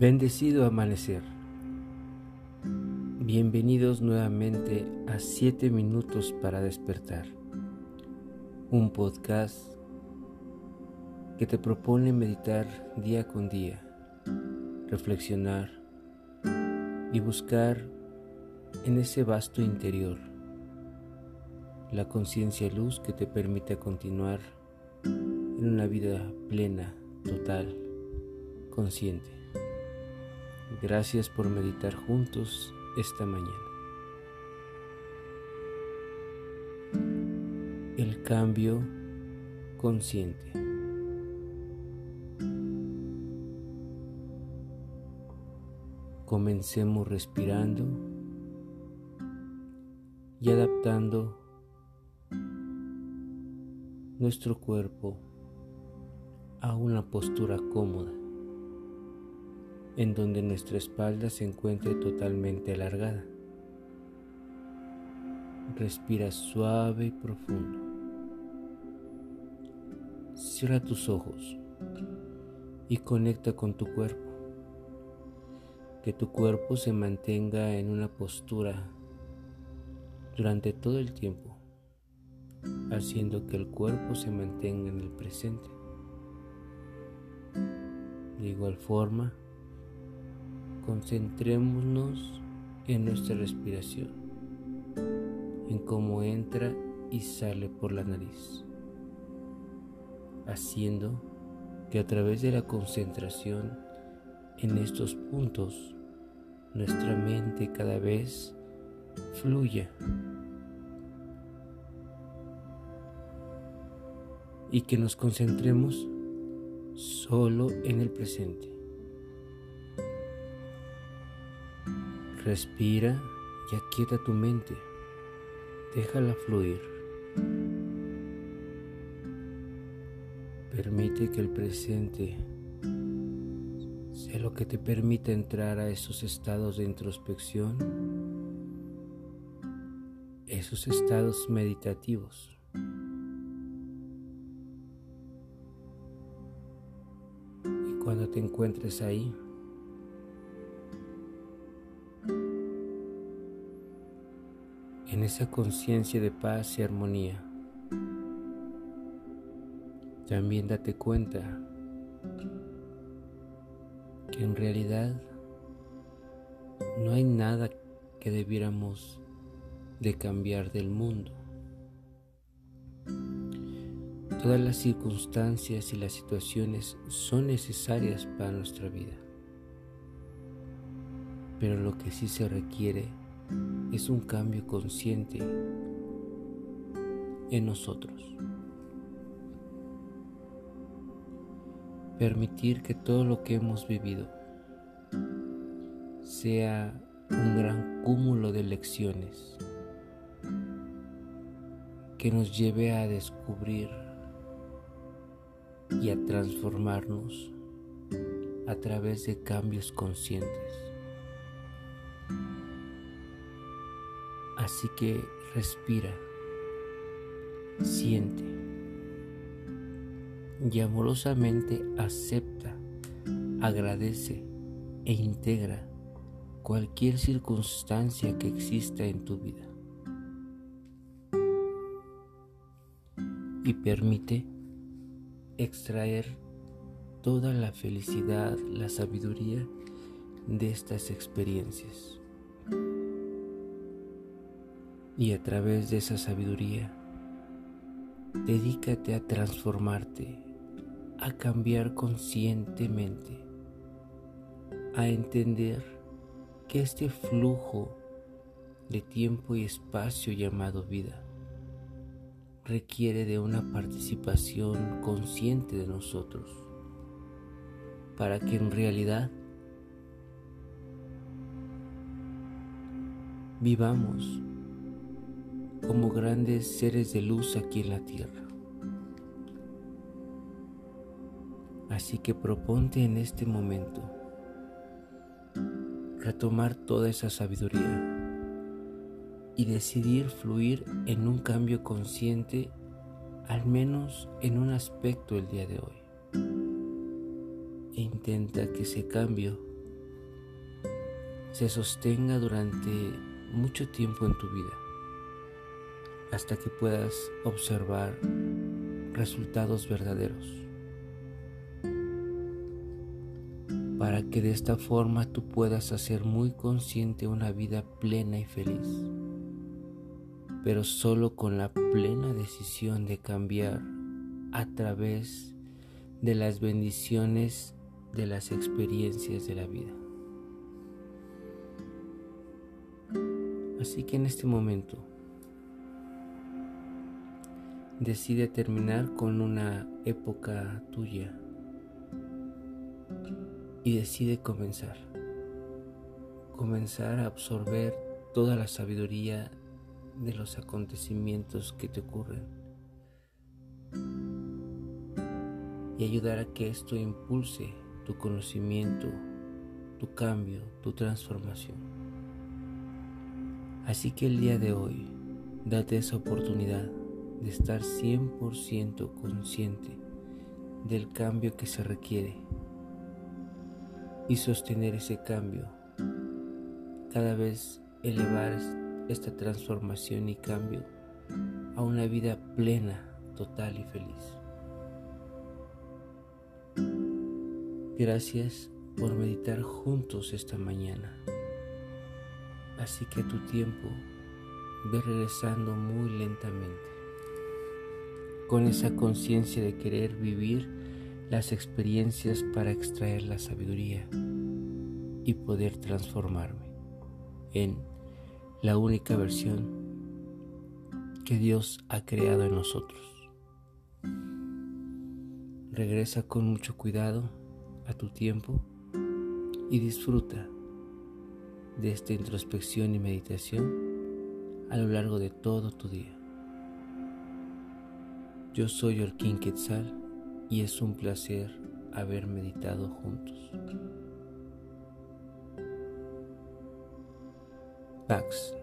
Bendecido amanecer. Bienvenidos nuevamente a 7 minutos para despertar. Un podcast que te propone meditar día con día, reflexionar y buscar en ese vasto interior la conciencia luz que te permite continuar en una vida plena, total, consciente. Gracias por meditar juntos esta mañana. El cambio consciente. Comencemos respirando y adaptando nuestro cuerpo a una postura cómoda en donde nuestra espalda se encuentre totalmente alargada. Respira suave y profundo. Cierra tus ojos y conecta con tu cuerpo. Que tu cuerpo se mantenga en una postura durante todo el tiempo, haciendo que el cuerpo se mantenga en el presente. De igual forma, concentrémonos en nuestra respiración, en cómo entra y sale por la nariz, haciendo que a través de la concentración en estos puntos nuestra mente cada vez fluya y que nos concentremos solo en el presente. Respira y aquieta tu mente. Déjala fluir. Permite que el presente sea lo que te permita entrar a esos estados de introspección, esos estados meditativos. Y cuando te encuentres ahí, en esa conciencia de paz y armonía. También date cuenta que en realidad no hay nada que debiéramos de cambiar del mundo. Todas las circunstancias y las situaciones son necesarias para nuestra vida. Pero lo que sí se requiere es un cambio consciente en nosotros. Permitir que todo lo que hemos vivido sea un gran cúmulo de lecciones que nos lleve a descubrir y a transformarnos a través de cambios conscientes. Así que respira, siente. Y amorosamente acepta, agradece e integra cualquier circunstancia que exista en tu vida. Y permite extraer toda la felicidad, la sabiduría de estas experiencias y a través de esa sabiduría, dedícate a transformarte, a cambiar conscientemente, a entender que este flujo de tiempo y espacio llamado vida requiere de una participación consciente de nosotros para que en realidad vivamos como grandes seres de luz aquí en la tierra. Así que proponte en este momento retomar toda esa sabiduría y decidir fluir en un cambio consciente, al menos en un aspecto el día de hoy. E intenta que ese cambio se sostenga durante mucho tiempo en tu vida, hasta que puedas observar resultados verdaderos, para que de esta forma tú puedas hacer muy consciente una vida plena y feliz, pero solo con la plena decisión de cambiar a través de las bendiciones de las experiencias de la vida. Así que en este momento decide terminar con una época tuya y decide comenzar. Comenzar a absorber toda la sabiduría de los acontecimientos que te ocurren y ayudar a que esto impulse tu conocimiento, tu cambio, tu transformación. Así que el día de hoy, date esa oportunidad de estar 100% consciente del cambio que se requiere y sostener ese cambio. Cada vez elevar esta transformación y cambio a una vida plena, total y feliz. Gracias por meditar juntos esta mañana. Así que tu tiempo ve regresando muy lentamente, con esa conciencia de querer vivir las experiencias para extraer la sabiduría y poder transformarme en la única versión que Dios ha creado en nosotros. Regresa con mucho cuidado a tu tiempo y disfruta de esta introspección y meditación a lo largo de todo tu día. Yo soy Orquín Quetzal y es un placer haber meditado juntos. Pax.